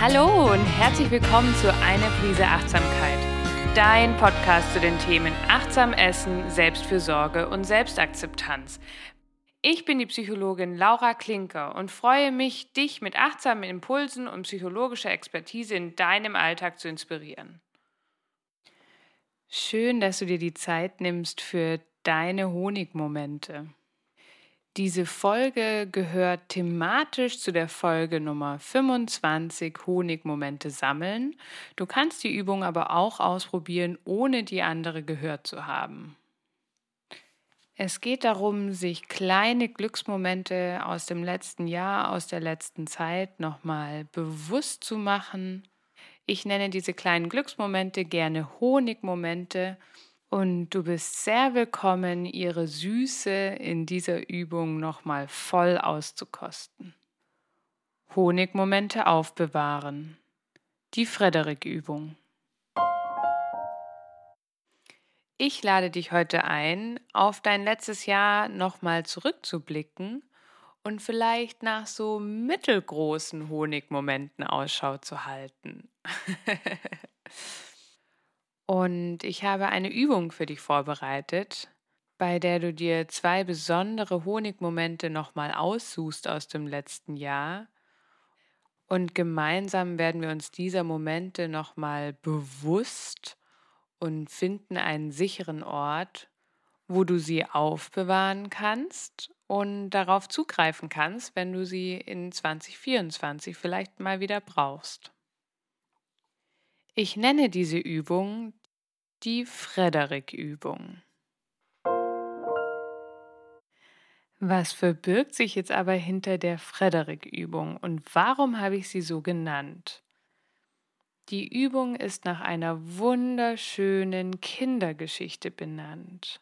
Hallo und herzlich willkommen zu Eine Prise Achtsamkeit, dein Podcast zu den Themen Achtsam Essen, Selbstfürsorge und Selbstakzeptanz. Ich bin die Psychologin Laura Klinker und freue mich, dich mit achtsamen Impulsen und psychologischer Expertise in deinem Alltag zu inspirieren. Schön, dass du dir die Zeit nimmst für deine Honigmomente. Diese Folge gehört thematisch zu der Folge Nummer 25 Honigmomente sammeln. Du kannst die Übung aber auch ausprobieren, ohne die andere gehört zu haben. Es geht darum, sich kleine Glücksmomente aus dem letzten Jahr, aus der letzten Zeit nochmal bewusst zu machen. Ich nenne diese kleinen Glücksmomente gerne Honigmomente und du bist sehr willkommen, ihre Süße in dieser Übung nochmal voll auszukosten. Honigmomente aufbewahren. Die Frederik-Übung. Ich lade dich heute ein, auf dein letztes Jahr nochmal zurückzublicken und vielleicht nach so mittelgroßen Honigmomenten Ausschau zu halten. Und ich habe eine Übung für dich vorbereitet, bei der du dir zwei besondere Honigmomente nochmal aussuchst aus dem letzten Jahr. Und gemeinsam werden wir uns dieser Momente nochmal bewusst und finden einen sicheren Ort, wo du sie aufbewahren kannst und darauf zugreifen kannst, wenn du sie in 2024 vielleicht mal wieder brauchst. Ich nenne diese Übung die Frederik-Übung. Was verbirgt sich jetzt aber hinter der Frederik-Übung und warum habe ich sie so genannt? Die Übung ist nach einer wunderschönen Kindergeschichte benannt.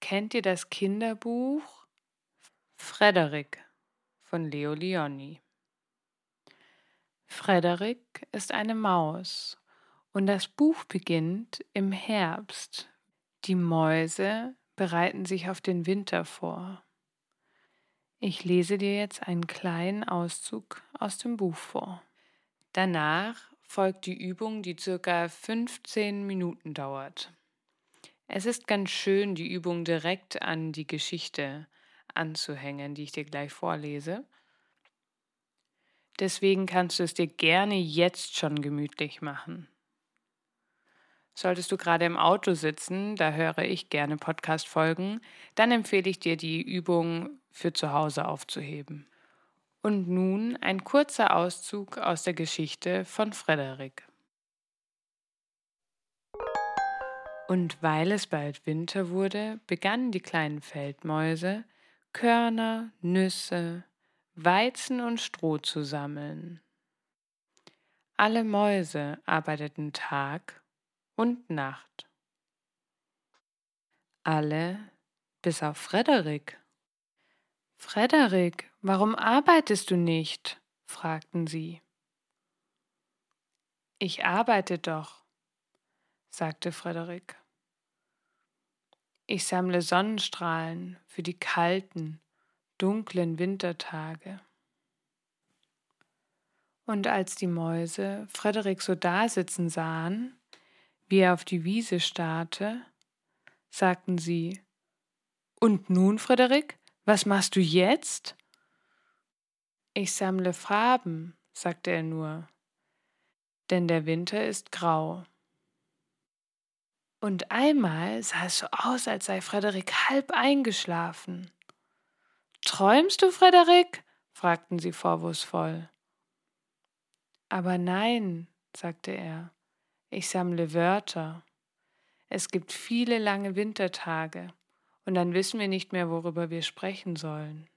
Kennt ihr das Kinderbuch Frederik von Leo Leoni? Frederik ist eine Maus und das Buch beginnt im Herbst. Die Mäuse bereiten sich auf den Winter vor. Ich lese dir jetzt einen kleinen Auszug aus dem Buch vor. Danach folgt die Übung, die circa 15 Minuten dauert. Es ist ganz schön, die Übung direkt an die Geschichte anzuhängen, die ich dir gleich vorlese. Deswegen kannst du es dir gerne jetzt schon gemütlich machen. Solltest du gerade im Auto sitzen, da höre ich gerne Podcast-Folgen, dann empfehle ich dir, die Übung für zu Hause aufzuheben. Und nun ein kurzer Auszug aus der Geschichte von Frederik. Und weil es bald Winter wurde, begannen die kleinen Feldmäuse, Körner, Nüsse, Weizen und Stroh zu sammeln. Alle Mäuse arbeiteten Tag und Nacht. Alle bis auf Frederik. Frederik, warum arbeitest du nicht? fragten sie. Ich arbeite doch, sagte Frederik. Ich sammle Sonnenstrahlen für die kalten, dunklen Wintertage. Und als die Mäuse Frederik so dasitzen sahen, wie er auf die Wiese starrte, sagten sie Und nun, Frederik, was machst du jetzt? Ich sammle Farben, sagte er nur, denn der Winter ist grau. Und einmal sah es so aus, als sei Frederik halb eingeschlafen. Träumst du, Frederik? fragten sie vorwurfsvoll. Aber nein, sagte er, ich sammle Wörter. Es gibt viele lange Wintertage und dann wissen wir nicht mehr, worüber wir sprechen sollen.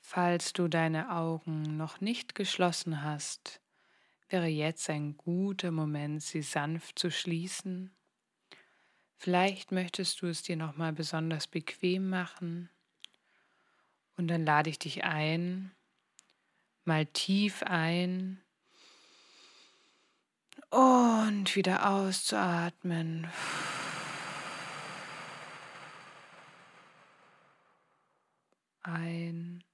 Falls du deine Augen noch nicht geschlossen hast, wäre jetzt ein guter Moment, sie sanft zu schließen. Vielleicht möchtest du es dir noch mal besonders bequem machen und dann lade ich dich ein, mal tief ein und wieder auszuatmen. ein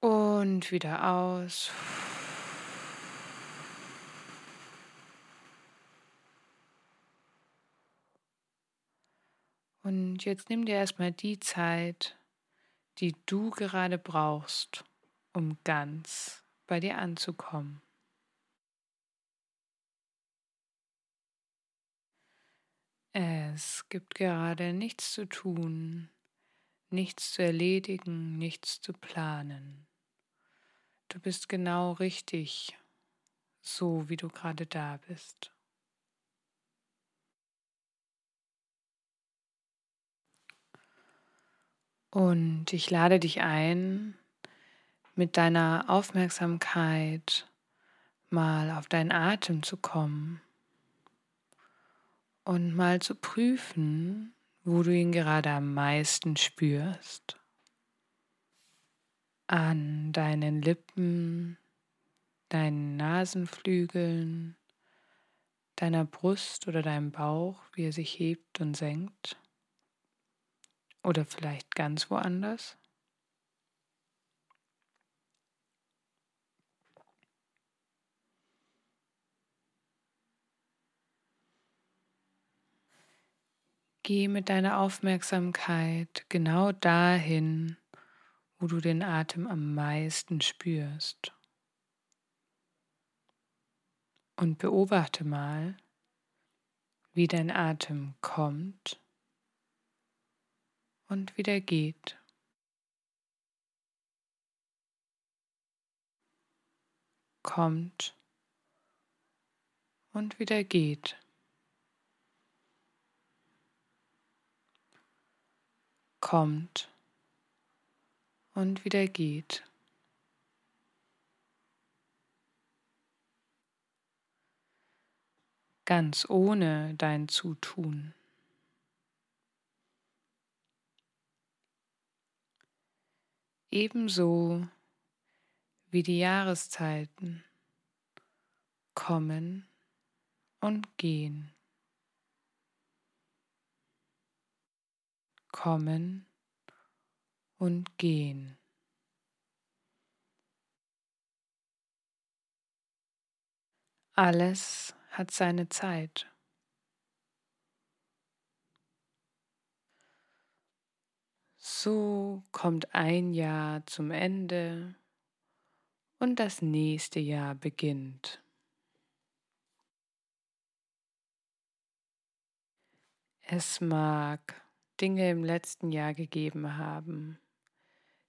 und wieder aus. Und jetzt nimm dir erstmal die Zeit, die du gerade brauchst, um ganz bei dir anzukommen. Es gibt gerade nichts zu tun, nichts zu erledigen, nichts zu planen. Du bist genau richtig, so wie du gerade da bist. Und ich lade dich ein, mit deiner Aufmerksamkeit mal auf deinen Atem zu kommen und mal zu prüfen, wo du ihn gerade am meisten spürst. An deinen Lippen, deinen Nasenflügeln, deiner Brust oder deinem Bauch, wie er sich hebt und senkt. Oder vielleicht ganz woanders? Geh mit deiner Aufmerksamkeit genau dahin, wo du den Atem am meisten spürst. Und beobachte mal, wie dein Atem kommt und wieder geht. Kommt und wieder geht. Kommt und wieder geht. Ganz ohne dein Zutun. Ebenso wie die Jahreszeiten kommen und gehen, kommen und gehen. Alles hat seine Zeit. So kommt ein Jahr zum Ende und das nächste Jahr beginnt. Es mag Dinge im letzten Jahr gegeben haben,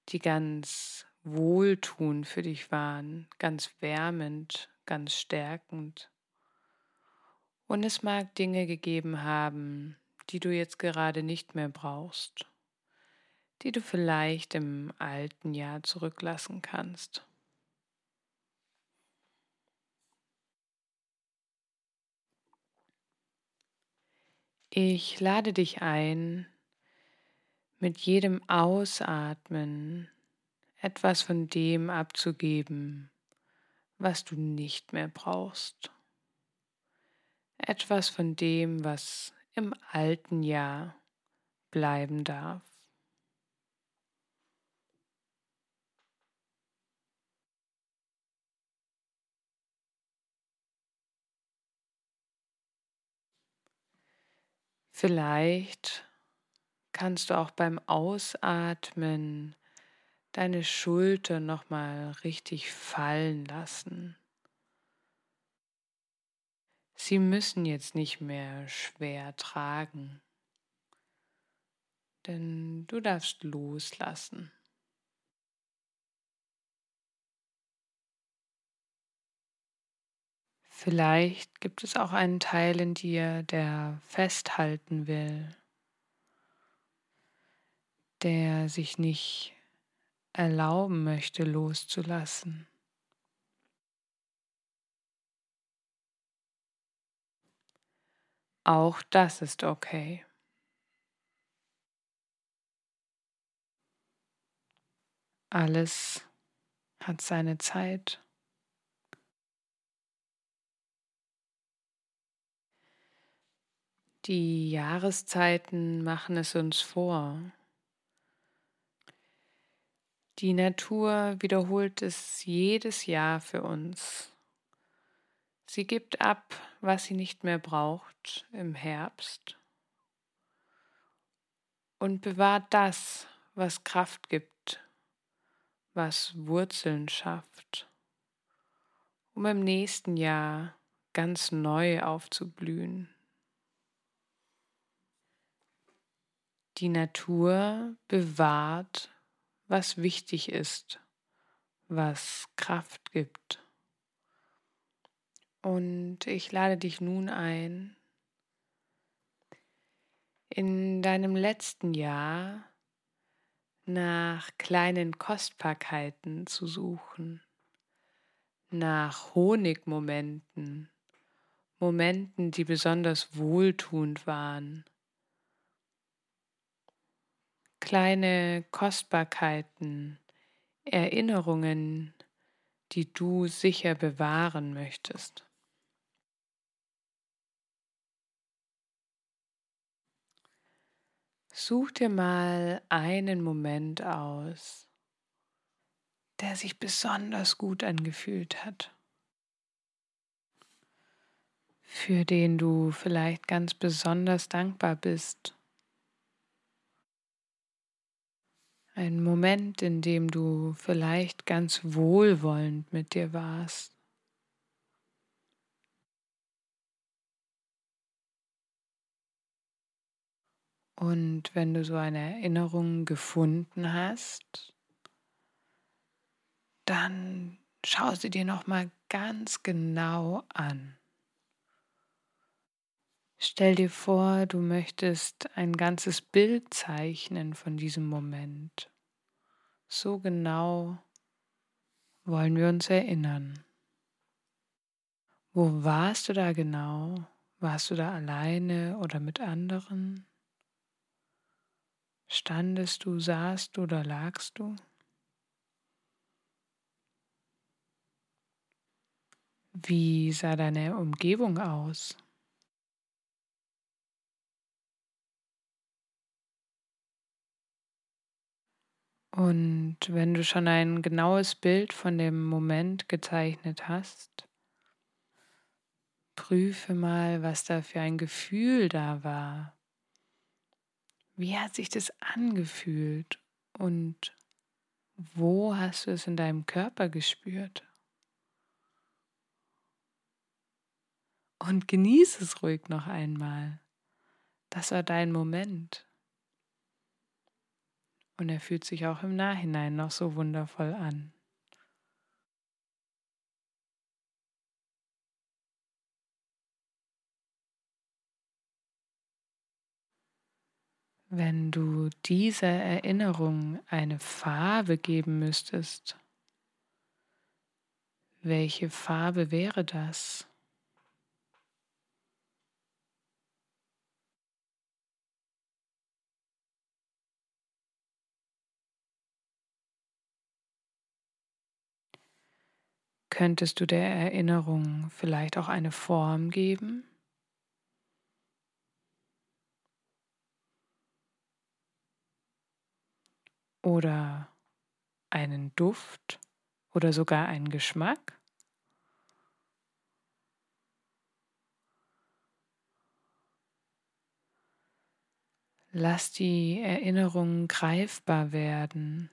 die ganz wohltuend für dich waren, ganz wärmend, ganz stärkend. Und es mag Dinge gegeben haben, die du jetzt gerade nicht mehr brauchst die du vielleicht im alten Jahr zurücklassen kannst. Ich lade dich ein, mit jedem Ausatmen etwas von dem abzugeben, was du nicht mehr brauchst. Etwas von dem, was im alten Jahr bleiben darf. Vielleicht kannst du auch beim Ausatmen deine Schulter noch mal richtig fallen lassen. Sie müssen jetzt nicht mehr schwer tragen, denn du darfst loslassen. Vielleicht gibt es auch einen Teil in dir, der festhalten will, der sich nicht erlauben möchte loszulassen. Auch das ist okay. Alles hat seine Zeit. Die Jahreszeiten machen es uns vor. Die Natur wiederholt es jedes Jahr für uns. Sie gibt ab, was sie nicht mehr braucht im Herbst und bewahrt das, was Kraft gibt, was Wurzeln schafft, um im nächsten Jahr ganz neu aufzublühen. Die Natur bewahrt, was wichtig ist, was Kraft gibt. Und ich lade dich nun ein, in deinem letzten Jahr nach kleinen Kostbarkeiten zu suchen, nach Honigmomenten, Momenten, die besonders wohltuend waren, kleine Kostbarkeiten, Erinnerungen, die du sicher bewahren möchtest. Such dir mal einen Moment aus, der sich besonders gut angefühlt hat, für den du vielleicht ganz besonders dankbar bist. Ein Moment, in dem du vielleicht ganz wohlwollend mit dir warst. Und wenn du so eine Erinnerung gefunden hast, dann schau sie dir noch mal ganz genau an. Stell dir vor, du möchtest ein ganzes Bild zeichnen von diesem Moment. So genau wollen wir uns erinnern. Wo warst du da genau? Warst du da alleine oder mit anderen? Standest du, saßt du oder lagst du? Wie sah deine Umgebung aus? Und wenn du schon ein genaues Bild von dem Moment gezeichnet hast, prüfe mal, was da für ein Gefühl da war. Wie hat sich das angefühlt und wo hast du es in deinem Körper gespürt? Und genieße es ruhig noch einmal. Das war dein Moment. Und er fühlt sich auch im Nachhinein noch so wundervoll an. Wenn du dieser Erinnerung eine Farbe geben müsstest, welche Farbe wäre das? Könntest du der Erinnerung vielleicht auch eine Form geben? oder einen Duft oder sogar einen Geschmack? Lass die Erinnerungen greifbar werden,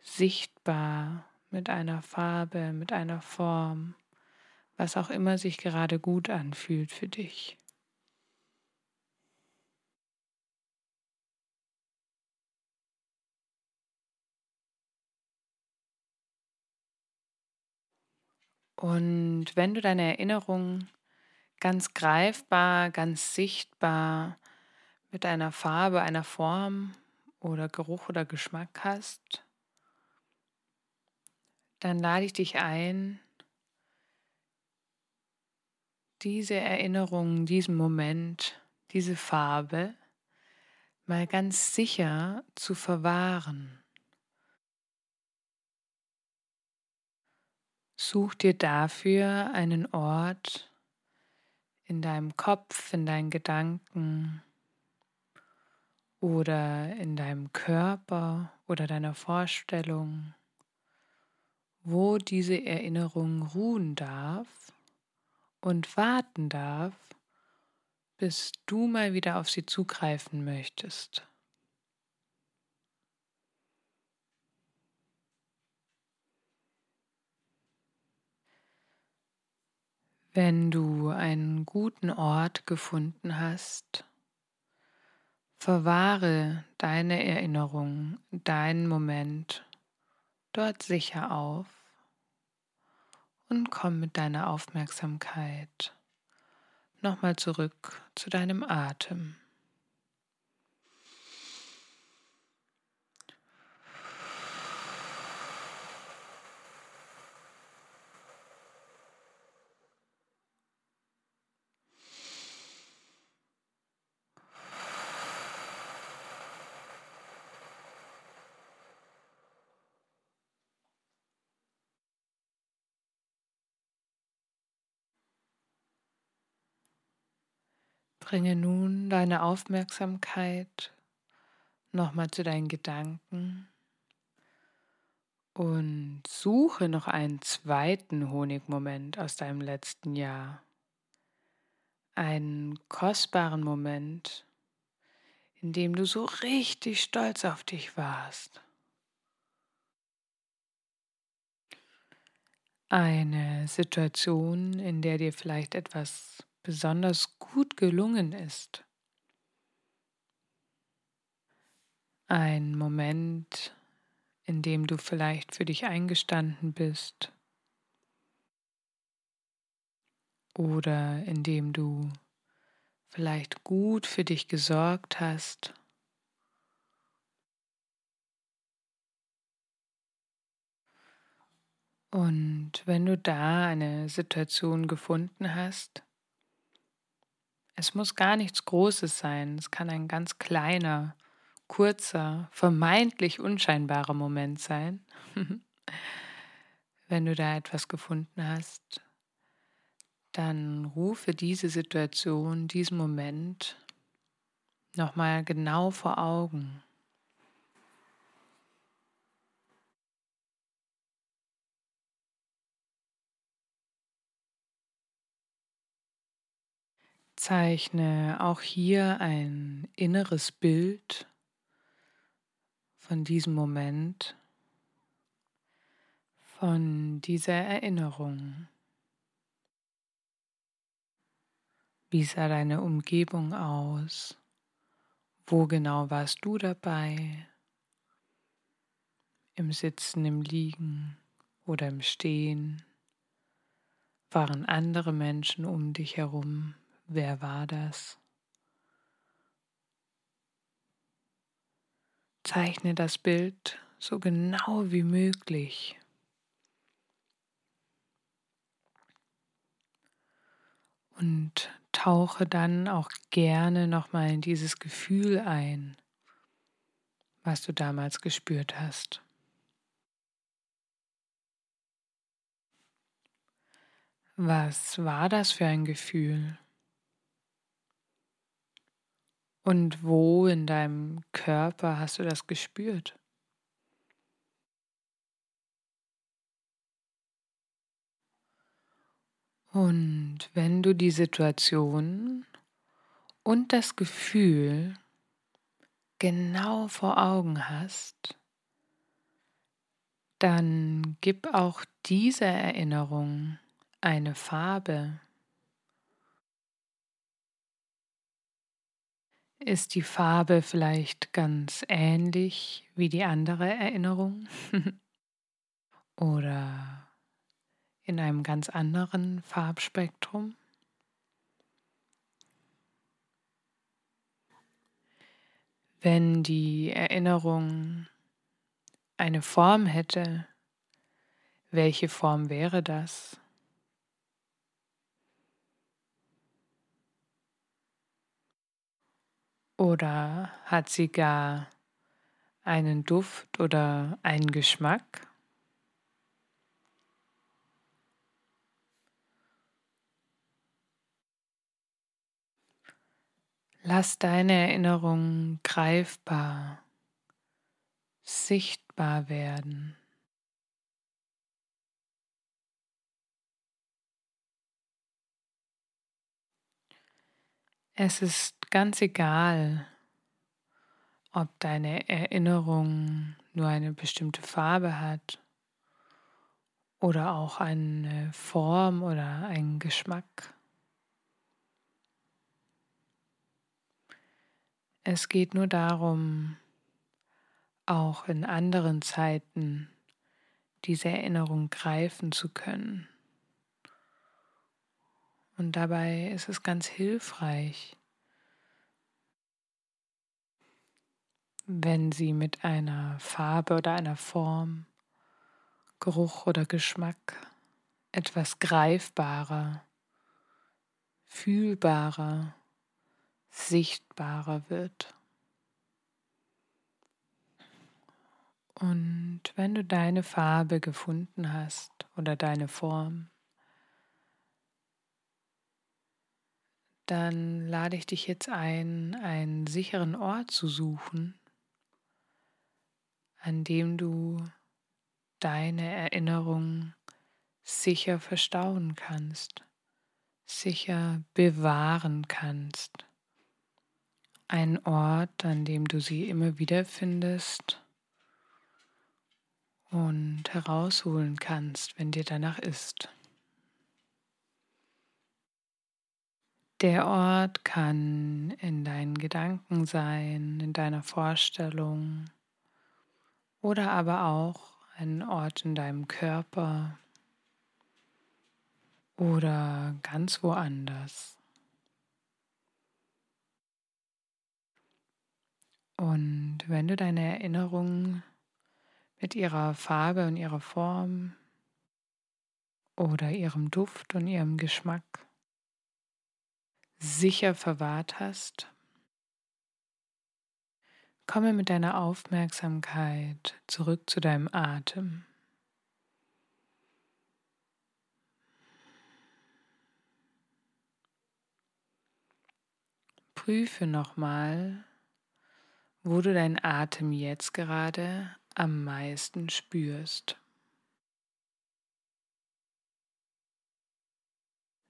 sichtbar mit einer Farbe, mit einer Form, was auch immer sich gerade gut anfühlt für dich. Und wenn du deine Erinnerung ganz greifbar, ganz sichtbar mit einer Farbe, einer Form oder Geruch oder Geschmack hast, dann lade ich dich ein, diese Erinnerung, diesen Moment, diese Farbe mal ganz sicher zu verwahren. Such dir dafür einen Ort, in deinem Kopf, in deinen Gedanken oder in deinem Körper oder deiner Vorstellung, wo diese Erinnerung ruhen darf und warten darf, bis du mal wieder auf sie zugreifen möchtest. Wenn du einen guten Ort gefunden hast, verwahre deine Erinnerung, deinen Moment dort sicher auf und komm mit deiner Aufmerksamkeit nochmal zurück zu deinem Atem. Bringe nun deine Aufmerksamkeit nochmal zu deinen Gedanken und suche noch einen zweiten Honigmoment aus deinem letzten Jahr. Einen kostbaren Moment, in dem du so richtig stolz auf dich warst. Eine Situation, in der dir vielleicht etwas besonders gut gelungen ist. Ein Moment, in dem du vielleicht für dich eingestanden bist oder in dem du vielleicht gut für dich gesorgt hast. Und wenn du da eine Situation gefunden hast, es muss gar nichts Großes sein. Es kann ein ganz kleiner, kurzer, vermeintlich unscheinbarer Moment sein. Wenn du da etwas gefunden hast, dann rufe diese Situation, diesen Moment nochmal genau vor Augen. Zeichne auch hier ein inneres Bild von diesem Moment, von dieser Erinnerung. Wie sah deine Umgebung aus? Wo genau warst du dabei? Im Sitzen, im Liegen oder im Stehen? Waren andere Menschen um dich herum? Wer war das? Zeichne das Bild so genau wie möglich. Und tauche dann auch gerne nochmal in dieses Gefühl ein, was du damals gespürt hast. Was war das für ein Gefühl? Und wo in deinem Körper hast du das gespürt? Und wenn du die Situation und das Gefühl genau vor Augen hast, dann gib auch dieser Erinnerung eine Farbe. Ist die Farbe vielleicht ganz ähnlich wie die andere Erinnerung? Oder in einem ganz anderen Farbspektrum? Wenn die Erinnerung eine Form hätte, welche Form wäre das? Oder hat sie gar einen Duft oder einen Geschmack? Lass deine Erinnerung greifbar, sichtbar werden. Es ist ganz egal, ob deine Erinnerung nur eine bestimmte Farbe hat oder auch eine Form oder einen Geschmack. Es geht nur darum, auch in anderen Zeiten diese Erinnerung greifen zu können. Und dabei ist es ganz hilfreich, wenn sie mit einer Farbe oder einer Form, Geruch oder Geschmack etwas greifbarer, fühlbarer, sichtbarer wird. Und wenn du deine Farbe gefunden hast oder deine Form, dann lade ich dich jetzt ein, einen sicheren Ort zu suchen, an dem du deine Erinnerungen sicher verstauen kannst, sicher bewahren kannst. Ein Ort, an dem du sie immer wieder findest und herausholen kannst, wenn dir danach ist. Der Ort kann in deinen Gedanken sein, in deiner Vorstellung oder aber auch ein Ort in deinem Körper oder ganz woanders. Und wenn du deine Erinnerung mit ihrer Farbe und ihrer Form oder ihrem Duft und ihrem Geschmack sicher verwahrt hast, komme mit deiner Aufmerksamkeit zurück zu deinem Atem. Prüfe nochmal, wo du deinen Atem jetzt gerade am meisten spürst.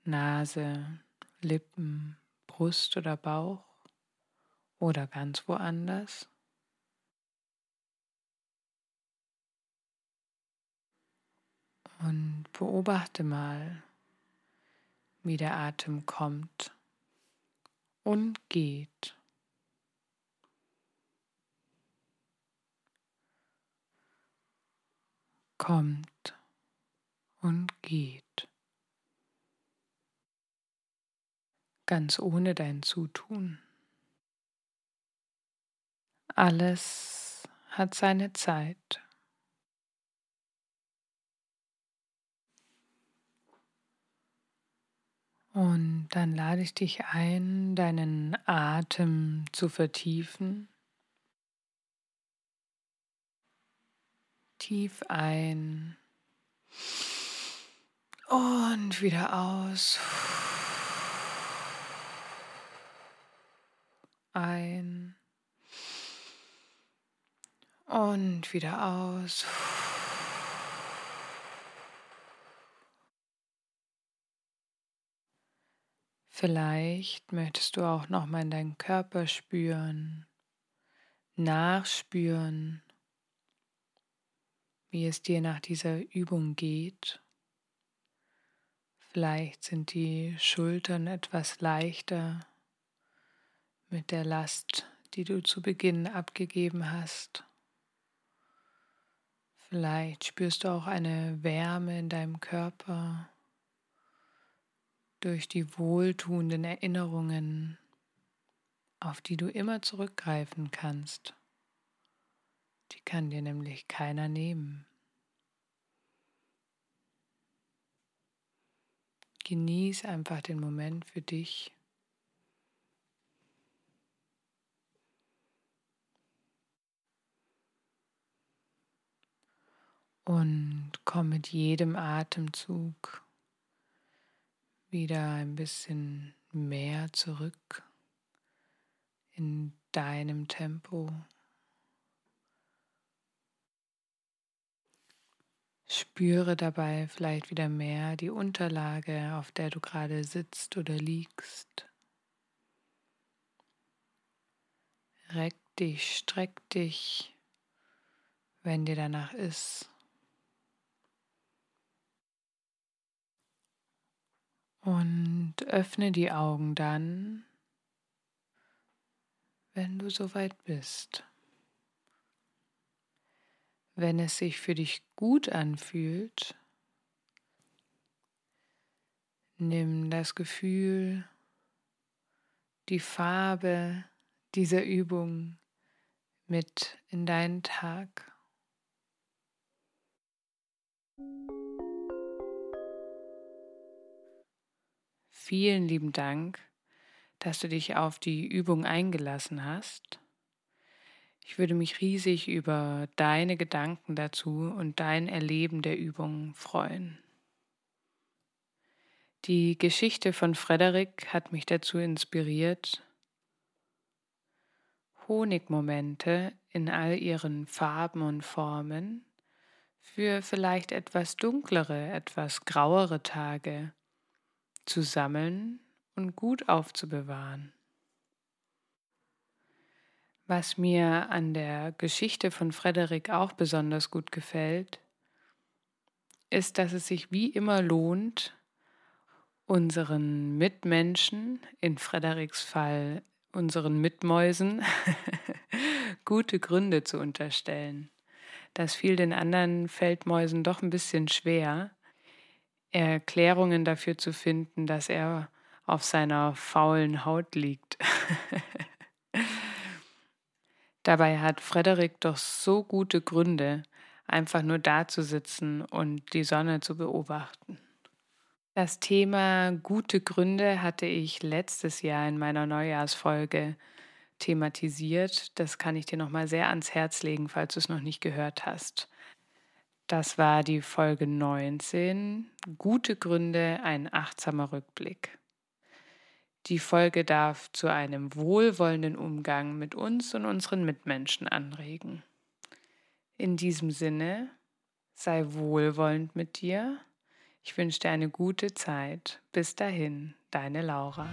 Nase, Lippen, Brust oder Bauch oder ganz woanders. Und beobachte mal, wie der Atem kommt und geht. Kommt und geht. ganz ohne dein Zutun. Alles hat seine Zeit. Und dann lade ich dich ein, deinen Atem zu vertiefen. Tief ein und wieder aus. ein und wieder aus. Vielleicht möchtest du auch noch mal in deinen Körper spüren, nachspüren, wie es dir nach dieser Übung geht. Vielleicht sind die Schultern etwas leichter mit der Last, die du zu Beginn abgegeben hast. Vielleicht spürst du auch eine Wärme in deinem Körper durch die wohltuenden Erinnerungen, auf die du immer zurückgreifen kannst. Die kann dir nämlich keiner nehmen. Genieß einfach den Moment für dich. Und komm mit jedem Atemzug wieder ein bisschen mehr zurück in deinem Tempo. Spüre dabei vielleicht wieder mehr die Unterlage, auf der du gerade sitzt oder liegst. Reck dich, streck dich, wenn dir danach ist. Und öffne die Augen dann, wenn du soweit bist. Wenn es sich für dich gut anfühlt, nimm das Gefühl, die Farbe dieser Übung mit in deinen Tag. Vielen lieben Dank, dass du dich auf die Übung eingelassen hast. Ich würde mich riesig über deine Gedanken dazu und dein Erleben der Übung freuen. Die Geschichte von Frederik hat mich dazu inspiriert, Honigmomente in all ihren Farben und Formen für vielleicht etwas dunklere, etwas grauere Tage zu sammeln und gut aufzubewahren. Was mir an der Geschichte von Frederik auch besonders gut gefällt, ist, dass es sich wie immer lohnt, unseren Mitmenschen, in Frederiks Fall unseren Mitmäusen, gute Gründe zu unterstellen. Das fiel den anderen Feldmäusen doch ein bisschen schwer, Erklärungen dafür zu finden, dass er auf seiner faulen Haut liegt. Dabei hat Frederik doch so gute Gründe, einfach nur da zu sitzen und die Sonne zu beobachten. Das Thema gute Gründe hatte ich letztes Jahr in meiner Neujahrsfolge thematisiert. Das kann ich dir nochmal sehr ans Herz legen, falls du es noch nicht gehört hast. Das war die Folge 19. Gute Gründe, ein achtsamer Rückblick. Die Folge darf zu einem wohlwollenden Umgang mit uns und unseren Mitmenschen anregen. In diesem Sinne, sei wohlwollend mit dir. Ich wünsche dir eine gute Zeit. Bis dahin, deine Laura.